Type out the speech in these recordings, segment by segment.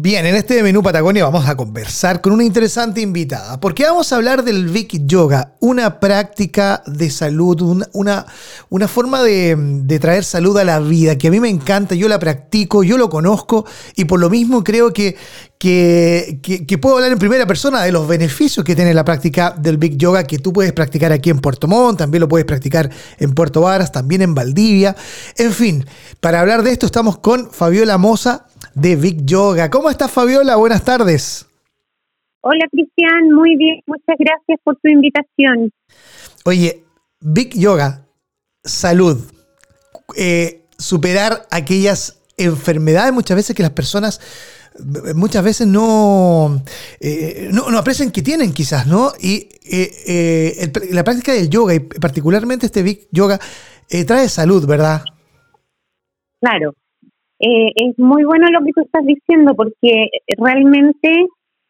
Bien, en este menú Patagonia vamos a conversar con una interesante invitada, porque vamos a hablar del Vic Yoga, una práctica de salud, una, una, forma de, traer salud a la vida, que a mí me encanta, yo la practico, yo lo conozco y por lo mismo creo que, que, que, puedo hablar en primera persona de los beneficios que tiene la práctica del Big Yoga, que tú puedes practicar aquí en Puerto Montt, también lo puedes practicar en Puerto Varas, también en Valdivia. En fin, para hablar de esto estamos con Fabiola Moza de Big Yoga. ¿Cómo estás, Fabiola? Buenas tardes. Hola, Cristian. Muy bien. Muchas gracias por tu invitación. Oye, Big Yoga, salud, eh, superar aquellas enfermedades muchas veces que las personas muchas veces no, eh, no, aprecian que tienen quizás, ¿no? Y eh, la práctica del yoga y particularmente este Big Yoga trae salud, ¿verdad? Claro, eh, es muy bueno lo que tú estás diciendo porque realmente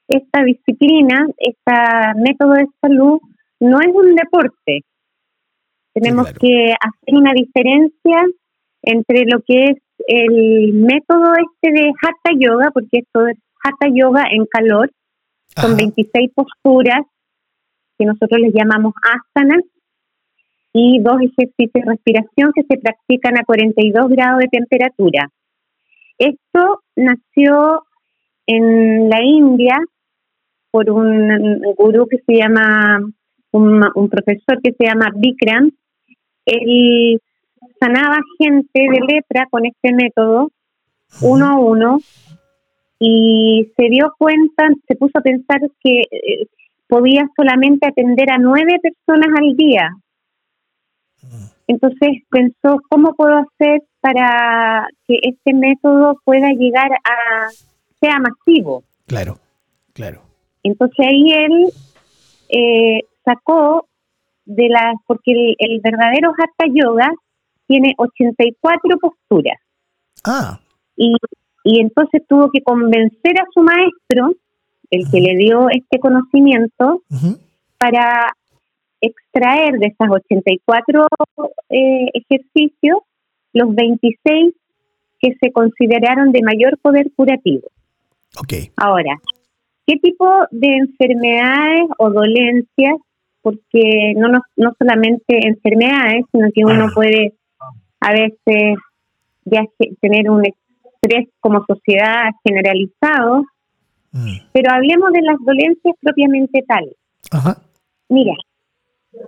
esta disciplina, este método de salud no es un deporte. Tenemos que hacer una diferencia entre lo que es el método este de Hatha Yoga, porque esto es Hatha Yoga en calor, son 26 posturas que nosotros les llamamos asanas y dos ejercicios de respiración que se practican a 42 grados de temperatura. Esto nació en la India por un gurú que se llama, un, profesor que se llama Bikram. Él sanaba gente de lepra con este método, uno a uno, y se dio cuenta, se puso a pensar que eh, podía solamente atender a nueve personas al día. Entonces pensó, ¿cómo puedo hacer para que este método pueda llegar a, sea masivo? Claro, claro. Entonces ahí él eh, sacó de las, porque el, verdadero Hatha Yoga tiene 84 posturas. Ah. Y, y entonces tuvo que convencer a su maestro, el que le dio este conocimiento, para extraer de esas 84 eh, ejercicios los 26 que se consideraron de mayor poder curativo. Okay. Ahora, ¿qué tipo de enfermedades o dolencias? Porque no, no, solamente enfermedades, sino que uno puede a veces ya tener un estrés como sociedad generalizado, mm. pero hablemos de las dolencias propiamente tales. Ajá. Mira,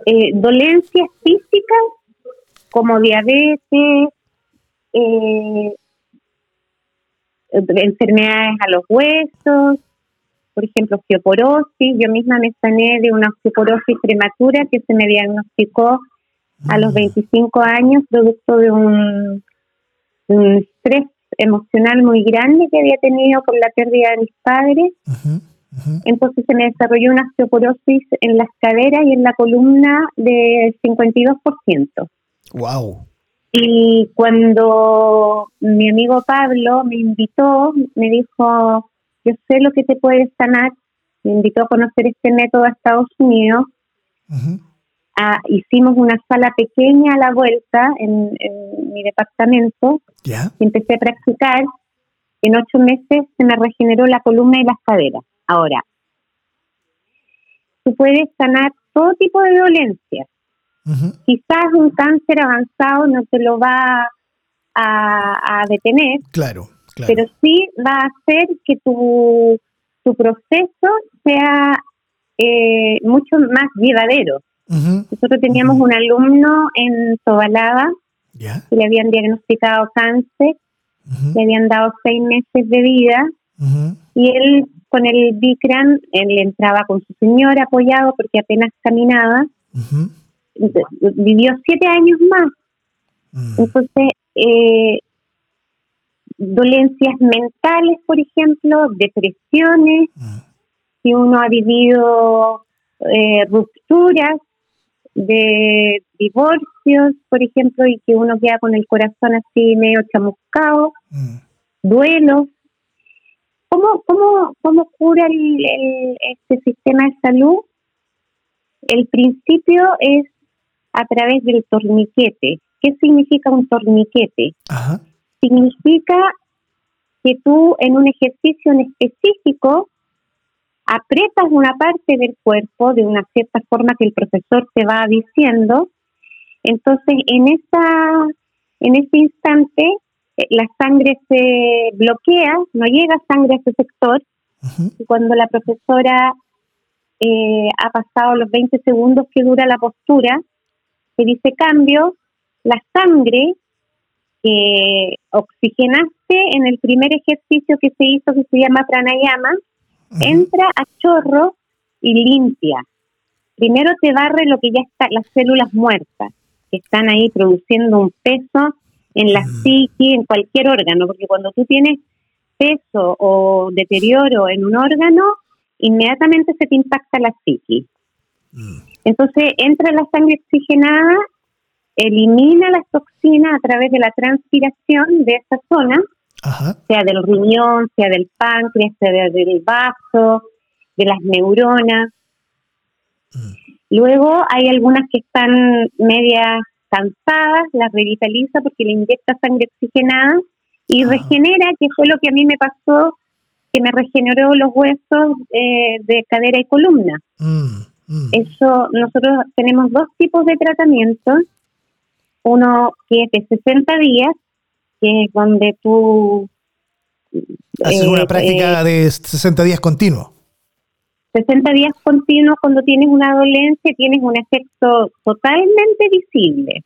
eh, dolencias físicas como diabetes, eh, enfermedades a los huesos, por ejemplo, osteoporosis. Yo misma me sané de una osteoporosis prematura que se me diagnosticó a los 25 mm. años, producto de un, estrés emocional muy grande que había tenido con la pérdida de mis padres. Entonces se me desarrolló una osteoporosis en las caderas y en la columna del 52%. ¡Wow! Y cuando mi amigo Pablo me invitó, me dijo, yo sé lo que te puede sanar, me invitó a conocer este método a Estados Unidos. Ah, hicimos una sala pequeña a la vuelta en, mi departamento y empecé a practicar. En ocho meses se me regeneró la columna y las caderas. Ahora, tú puedes sanar todo tipo de dolencias. Quizás un cáncer avanzado no te lo va a, detener. Claro, Pero sí va a hacer que tu, tu proceso sea eh, mucho más llevadero. Nosotros teníamos un alumno en Tobalaba que le habían diagnosticado cáncer, le habían dado seis meses de vida y él con el Bikram, él entraba con su señora apoyado porque apenas caminaba. Vivió siete años más. Mm. Entonces, eh, dolencias mentales, por ejemplo, depresiones, mm. si uno ha vivido eh, rupturas de divorcios, por ejemplo, y que uno queda con el corazón así medio chamuscado, mm. duelos, ¿Cómo, cómo, cómo cura el, este sistema de salud? El principio es a través del torniquete. ¿Qué significa un torniquete? Significa que tú en un ejercicio en específico aprietas una parte del cuerpo de una cierta forma que el profesor te va diciendo. Entonces, en esa en ese instante la sangre se bloquea, no llega sangre a ese sector. Y cuando la profesora eh, ha pasado los 20 segundos que dura la postura, se dice cambio, la sangre que oxigenaste en el primer ejercicio que se hizo, que se llama pranayama, entra a chorro y limpia. Primero te barre lo que ya está, las células muertas, que están ahí produciendo un peso en la psique, en cualquier órgano, porque cuando tú tienes peso o deterioro en un órgano, inmediatamente se te impacta la psique. Entonces entra la sangre oxigenada, elimina las toxinas a través de la transpiración de esa zona, sea del riñón, sea del páncreas, sea del vaso, de las neuronas. Mm. Luego hay algunas que están medias cansadas, las revitaliza porque le inyecta sangre oxigenada y regenera, que fue lo que a mí me pasó, que me regeneró los huesos eh, de cadera y columna. Mm, mm. Eso, nosotros tenemos dos tipos de tratamientos. Uno que es de 60 días, que es donde tú... Haces una eh, práctica eh, de 60 días continuo. 60 días continuos cuando tienes una dolencia tienes un efecto totalmente visible.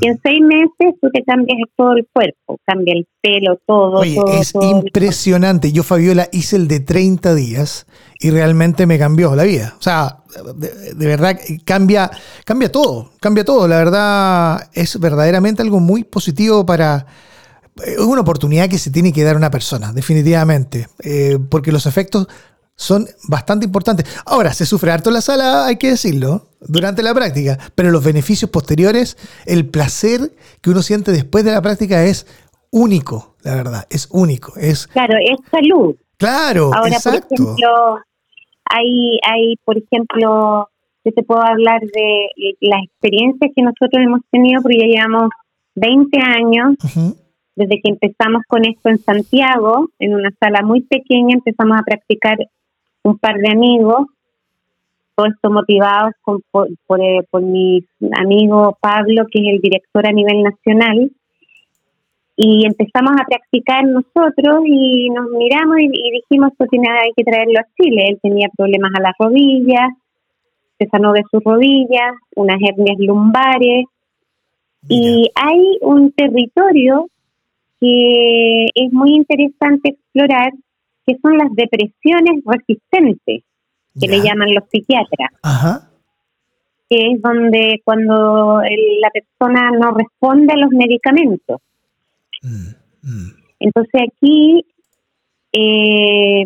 Y en seis meses tú te cambias todo el cuerpo, cambia el pelo, todo. Oye, es impresionante. Yo, Fabiola, hice el de 30 días y realmente me cambió la vida. O sea, de, verdad cambia, cambia todo, cambia todo. La verdad es verdaderamente algo muy positivo para... Es una oportunidad que se tiene que dar a una persona, definitivamente, eh, porque los efectos son bastante importantes. Ahora, se sufre harto la sala, hay que decirlo, durante la práctica, pero los beneficios posteriores, el placer que uno siente después de la práctica es único, la verdad, es único. Es, claro, es salud. Claro, Ahora, por ejemplo, hay, hay, por ejemplo, yo te puedo hablar de las experiencias que nosotros hemos tenido, porque ya llevamos 20 años. Desde que empezamos con esto en Santiago, en una sala muy pequeña, empezamos a practicar un par de amigos, todo esto motivados por, eh, por, mi amigo Pablo, que es el director a nivel nacional, y empezamos a practicar nosotros y nos miramos y, dijimos esto tiene hay que traerlo a Chile. Él tenía problemas a las rodillas, se sanó de sus rodillas, unas hernias lumbares, y hay un territorio que es muy interesante explorar que son las depresiones resistentes, que le llaman los psiquiatras. Que es donde cuando la persona no responde a los medicamentos. Mm, mm. Entonces aquí eh,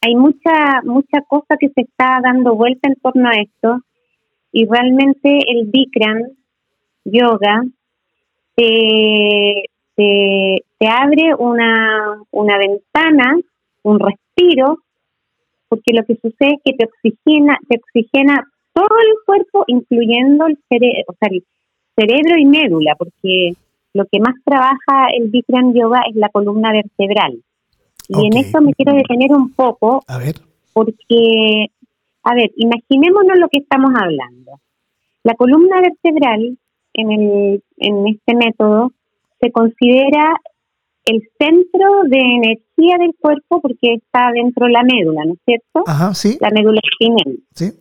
hay mucha mucha cosa que se está dando vuelta en torno a esto y realmente el Bikram yoga te, te, abre una, una ventana un respiro, porque lo que sucede es que te oxigena, te oxigena todo el cuerpo, incluyendo el, cerebro, o sea, el cerebro y médula, porque lo que más trabaja el Bikram Yoga es la columna vertebral. Y en eso me quiero detener un poco, a ver. porque, a ver, imaginémonos lo que estamos hablando. La columna vertebral en, el, en este método se considera el centro de energía del cuerpo porque está dentro de la médula, ¿no es cierto? Ajá, sí. La médula espinal. Sí.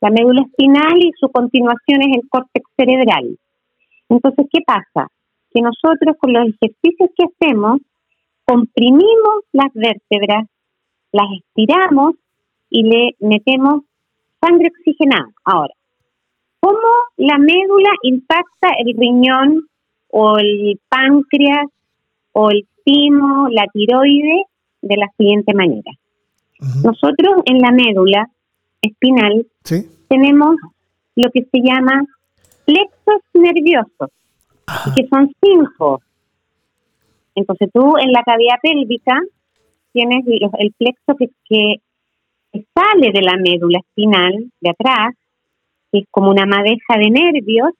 La médula espinal y su continuación es el córtex cerebral. Entonces, ¿qué pasa? Que nosotros con los ejercicios que hacemos, comprimimos las vértebras, las estiramos y le metemos sangre oxigenada. Ahora, ¿cómo la médula impacta el riñón o el páncreas o el timo, la tiroide, de la siguiente manera. Nosotros en la médula espinal tenemos lo que se llama plexos nerviosos, que son cinco. Entonces tú en la cavidad pélvica tienes el plexo que, que sale de la médula espinal de atrás, que es como una madeja de nervios,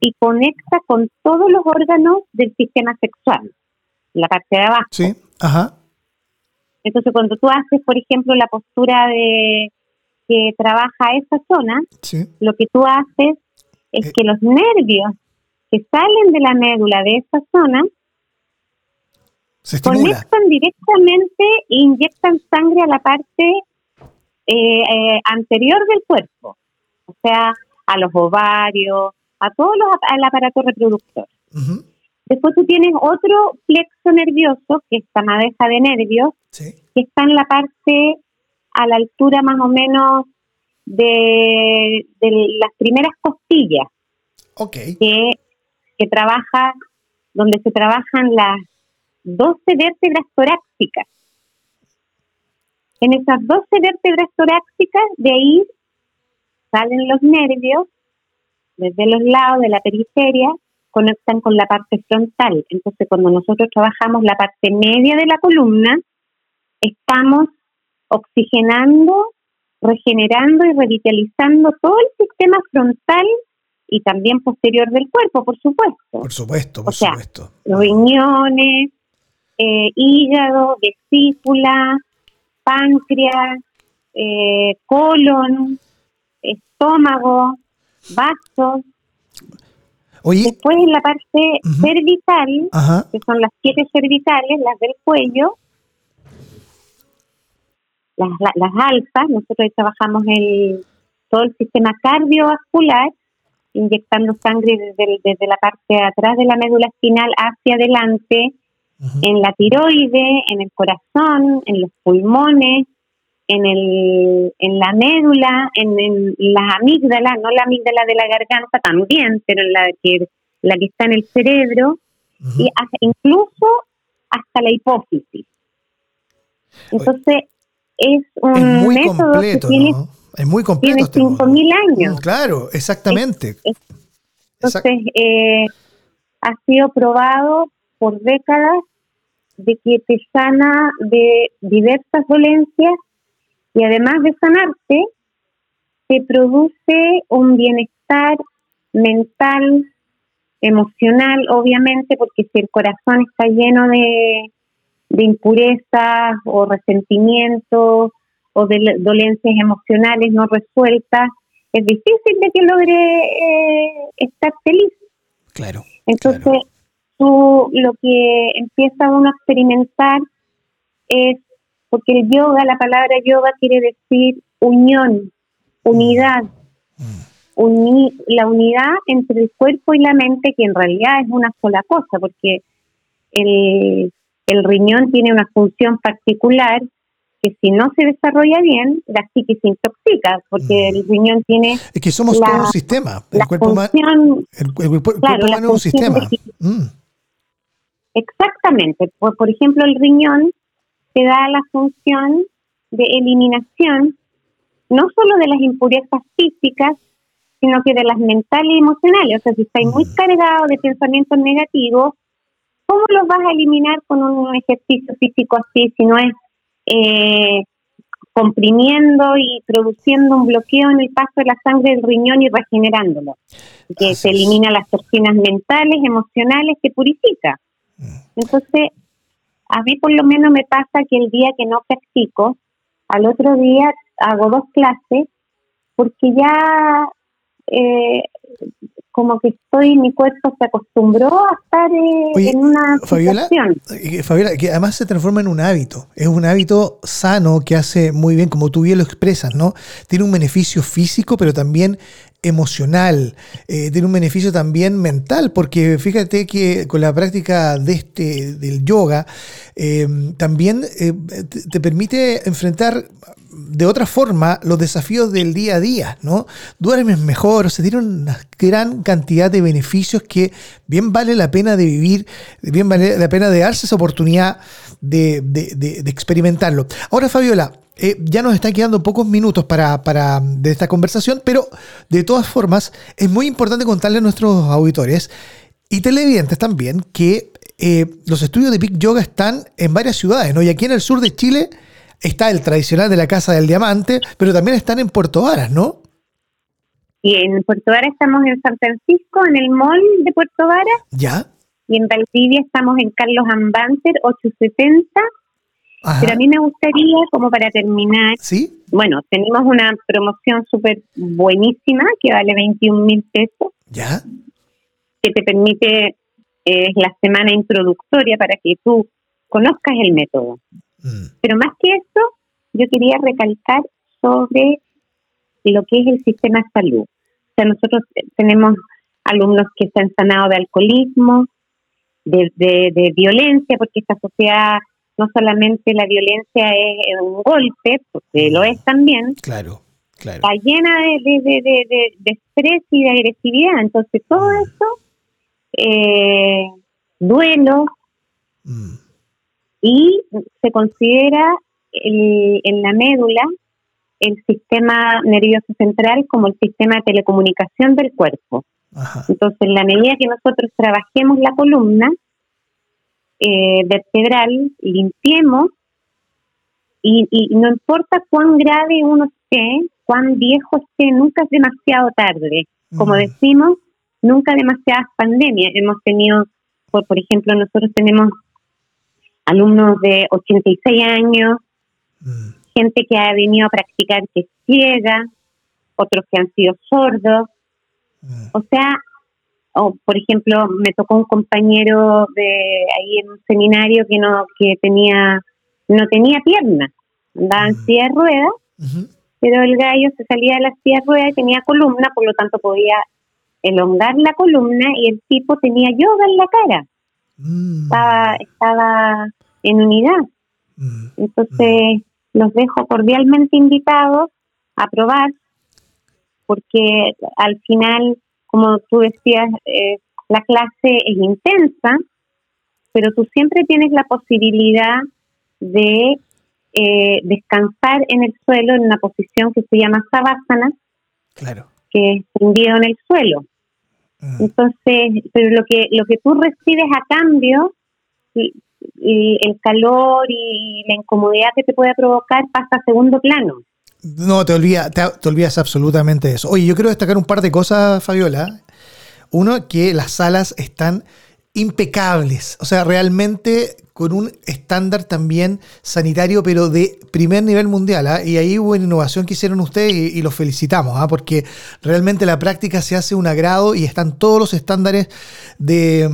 y conecta con todos los órganos del sistema sexual la parte de abajo. Sí, ajá. Entonces, cuando tú haces, por ejemplo, la postura de que trabaja esa zona, lo que tú haces es eh. que los nervios que salen de la médula de esa zona se conectan directamente e inyectan sangre a la parte eh, eh, anterior del cuerpo, o sea, a los ovarios, a todo los, al aparato reproductor. Después tú tienes otro plexo nervioso, que es esta madeja de nervios, que está en la parte a la altura más o menos de, las primeras costillas. Que, que trabaja, donde se trabajan las 12 vértebras torácicas. En esas 12 vértebras torácicas, de ahí salen los nervios desde los lados de la periferia, conectan con la parte frontal. Entonces, cuando nosotros trabajamos la parte media de la columna, estamos oxigenando, regenerando y revitalizando todo el sistema frontal y también posterior del cuerpo, por supuesto. Por supuesto, por supuesto. Riñones, eh, hígado, vesícula, páncreas, eh, colon, estómago, vasos. Después en la parte cervical, que son las siete cervicales, las del cuello, las, las, alzas, nosotros trabajamos el, todo el sistema cardiovascular, inyectando sangre desde, desde la parte de atrás de la médula espinal hacia adelante, en la tiroide, en el corazón, en los pulmones, en, el, en la médula, en, en las amígdalas, no la amígdala de la garganta también, pero la que, la que está en el cerebro, y incluso hasta la hipófisis. Entonces, es un método que tiene, es muy completo. Tiene 5.000 años. claro, exactamente. entonces, eh, ha sido probado por décadas de que te sana de diversas dolencias y además de sanarte, te produce un bienestar mental, emocional, obviamente, porque si el corazón está lleno de, de impurezas o resentimientos o de dolencias emocionales no resueltas, es difícil de que logre eh, estar feliz. Claro. Entonces, tú lo que empieza uno a experimentar es, porque el yoga, la palabra yoga quiere decir unión, unidad, mm. la unidad entre el cuerpo y la mente, que en realidad es una sola cosa, porque el, el riñón tiene una función particular que si no se desarrolla bien, la psique se intoxica, porque mm. el riñón tiene... Es que somos todo un sistema. El cuerpo, humano es un sistema. Mm. Exactamente. Por, por ejemplo, el riñón te da la función de eliminación no solo de las impurezas físicas, sino que de las mentales y emocionales. O sea, si estáis muy mm. cargados de pensamientos negativos, ¿cómo los vas a eliminar con un ejercicio físico así si no es eh, comprimiendo y produciendo un bloqueo en el paso de la sangre del riñón y regenerándolo? Que se elimina las toxinas mentales, emocionales, que purifica. Entonces, a mí por lo menos me pasa que el día que no practico, al otro día hago dos clases porque ya eh, como que estoy, mi cuerpo se acostumbró a estar eh, en una Fabiola, eh, Fabiola, que además se transforma en un hábito, es un hábito sano que hace muy bien, como tú bien lo expresas, ¿no? Tiene un beneficio físico, pero también emocional, eh, tiene un beneficio también mental, porque fíjate que con la práctica de este, del yoga, también te permite enfrentar de otra forma los desafíos del día a día, ¿no? Duermes mejor, se tiene una gran cantidad de beneficios que bien vale la pena de vivir, bien vale la pena de darse esa oportunidad de, experimentarlo. Ahora, Fabiola, eh, ya nos están quedando pocos minutos para, para, de esta conversación, pero de todas formas es muy importante contarle a nuestros auditores y televidentes también que eh, los estudios de Big Yoga están en varias ciudades, ¿no? Y aquí en el sur de Chile está el tradicional de la Casa del Diamante, pero también están en Puerto Varas, ¿no? Y en Puerto Varas estamos en San Francisco, en el mall de Puerto Varas. ¿Ya? y en Valdivia estamos en Carlos Ambanter 870. Pero a mí me gustaría, como para terminar, ¿Sí? bueno, tenemos una promoción súper buenísima que vale 21 mil pesos. ¿Ya? Que te permite, es la semana introductoria para que tú conozcas el método. Mm. Pero más que eso, yo quería recalcar sobre lo que es el sistema de salud. O sea, nosotros tenemos alumnos que se han sanado de alcoholismo, de, de, violencia, porque esta sociedad no solamente la violencia es un golpe, porque lo es también. Claro, claro. Está llena de, de, estrés y de agresividad. Entonces, todo mm. eso, eh, duelo, mm. Y se considera en la médula el sistema nervioso central como el sistema de telecomunicación del cuerpo. Entonces, en la medida que nosotros trabajemos la columna eh, vertebral, limpiemos, y, no importa cuán grave uno esté, cuán viejo esté, nunca es demasiado tarde. Como mm. decimos, nunca demasiadas pandemias. Hemos tenido, por, por ejemplo, nosotros tenemos alumnos de 86 años, mm. gente que ha venido a practicar que es ciega, otros que han sido sordos, o sea, o por ejemplo, me tocó un compañero de ahí en un seminario que no que tenía no tenía piernas, andaba en silla de ruedas, pero el gallo se salía de la silla de ruedas y tenía columna, por lo tanto podía elongar la columna y el tipo tenía yoga en la cara. Mm. Estaba estaba en unidad. Mm. Entonces, los dejo cordialmente invitados a probar porque al final, como tú decías, eh, la clase es intensa, pero tú siempre tienes la posibilidad de eh, descansar en el suelo en una posición que se llama savasana, claro. que es tendido en el suelo. Mm. Entonces, pero lo que lo que tú recibes a cambio, y, el calor y la incomodidad que te puede provocar pasa a segundo plano. No, te, olvida, te, olvidas absolutamente de eso. Oye, yo quiero destacar un par de cosas, Fabiola. Uno, que las salas están impecables. O sea, realmente con un estándar también sanitario, pero de primer nivel mundial. ¿ah? Y ahí hubo una innovación que hicieron ustedes y, los felicitamos, ¿ah? porque realmente la práctica se hace un agrado y están todos los estándares de,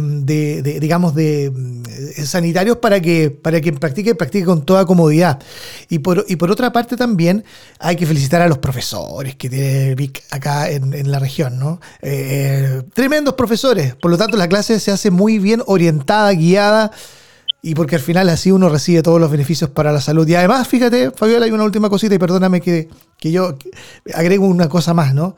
digamos, de, eh, sanitarios para que para quien practique, practique con toda comodidad. Y por, y por otra parte también hay que felicitar a los profesores que tiene Vic acá en, la región, ¿no? Eh, tremendos profesores. Por lo tanto, la clase se hace muy bien orientada, guiada y porque al final así uno recibe todos los beneficios para la salud. Y además, fíjate, Fabiola, hay una última cosita y perdóname que, que yo agrego una cosa más, ¿no?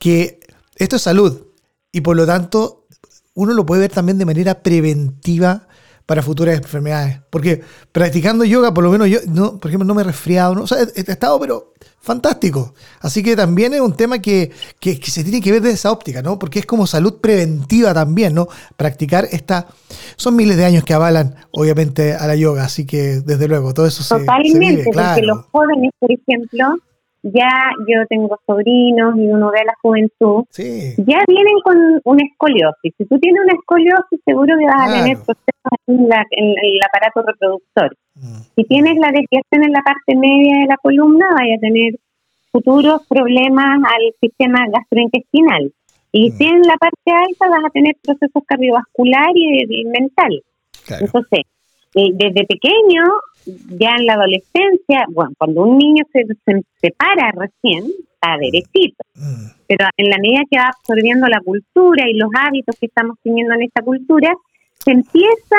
Que esto es salud y por lo tanto uno lo puede ver también de manera preventiva para futuras enfermedades. Porque practicando yoga, por lo menos yo, no, por ejemplo, no me he resfriado, ¿no? o sea, he, estado, pero fantástico. Así que también es un tema que, que, se tiene que ver desde esa óptica, ¿no? Porque es como salud preventiva también, ¿no? Practicar esta... Son miles de años que avalan, obviamente, a la yoga, así que desde luego, todo eso Totalmente, se, vive, claro. porque los jóvenes, por ejemplo, ya yo tengo sobrinos y uno ve a la juventud, ya vienen con una escoliosis. Si tú tienes una escoliosis, seguro que vas a tener en, el aparato reproductor. Mm. Si tienes la desviación en la parte media de la columna, vaya a tener futuros problemas al sistema gastrointestinal. Y mm. si en la parte alta vas a tener procesos cardiovascular y, mental. Entonces, eh, desde pequeño, ya en la adolescencia, bueno, cuando un niño se, separa recién, está derechito, mm. pero en la medida que va absorbiendo la cultura y los hábitos que estamos teniendo en esta cultura, se empieza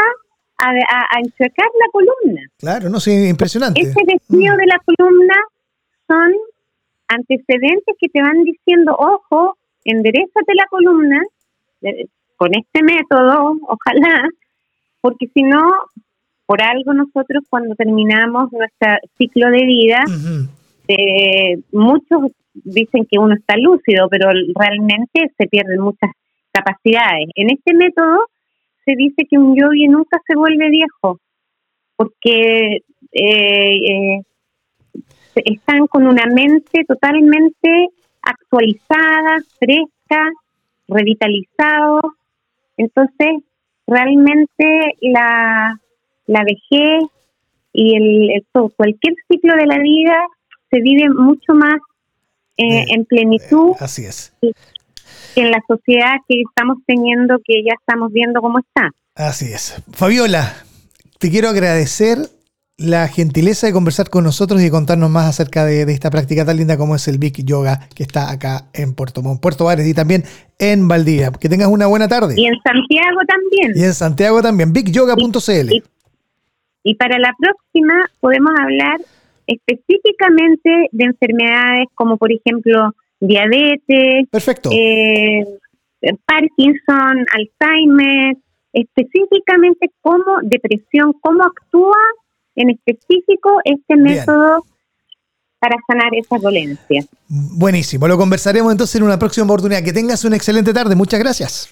a, a, enchuecar la columna. Claro, no sé, impresionante. Ese desvío mm. de la columna son antecedentes que te van diciendo, ojo, enderezate la columna eh, con este método, ojalá, porque si no por algo nosotros cuando terminamos nuestro ciclo de vida, eh, muchos dicen que uno está lúcido, pero realmente se pierden muchas capacidades. En este método se dice que un yogi nunca se vuelve viejo, porque eh, eh, están con una mente totalmente actualizada, fresca, revitalizado. Entonces, realmente la, la vejez y el, cualquier ciclo de la vida se vive mucho más eh, en plenitud. así es. En la sociedad que estamos teniendo, que ya estamos viendo cómo está. Así es. Fabiola, te quiero agradecer la gentileza de conversar con nosotros y contarnos más acerca de, esta práctica tan linda como es el Big Yoga que está acá en Puerto Montt, Puerto Vares y también en Valdivia. Que tengas una buena tarde. Y en Santiago también. Y en Santiago también, bigyoga.cl. Y, y, para la próxima podemos hablar específicamente de enfermedades como por ejemplo diabetes, Perfecto. Eh, Parkinson, Alzheimer, específicamente cómo depresión, cómo actúa en específico este método para sanar esas dolencias. Buenísimo, lo conversaremos entonces en una próxima oportunidad. Que tengas una excelente tarde, muchas gracias.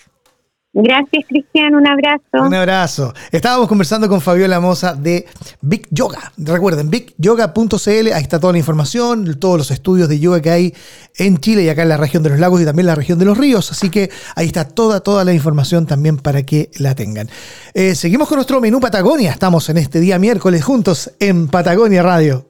Gracias, Cristian. Un abrazo. Un abrazo. Estábamos conversando con Fabiola Moza de Big Yoga. Recuerden, bigyoga.cl, ahí está toda la información, todos los estudios de yoga que hay en Chile y acá en la región de los lagos y también la región de los ríos. Así que ahí está toda, toda la información también para que la tengan. Eh, seguimos con nuestro menú Patagonia. Estamos en este día miércoles juntos en Patagonia Radio.